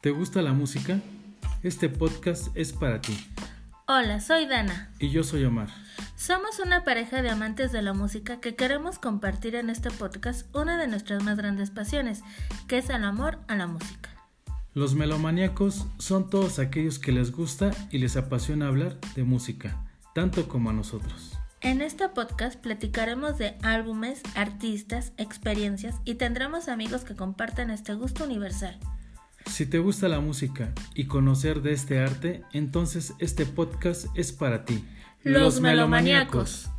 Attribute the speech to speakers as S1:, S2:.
S1: ¿Te gusta la música? Este podcast es para ti.
S2: Hola, soy Dana.
S1: Y yo soy Omar.
S2: Somos una pareja de amantes de la música que queremos compartir en este podcast una de nuestras más grandes pasiones, que es el amor a la música.
S1: Los melomaníacos son todos aquellos que les gusta y les apasiona hablar de música, tanto como a nosotros.
S2: En este podcast platicaremos de álbumes, artistas, experiencias y tendremos amigos que comparten este gusto universal.
S1: Si te gusta la música y conocer de este arte, entonces este podcast es para ti.
S2: Los, melomaníacos.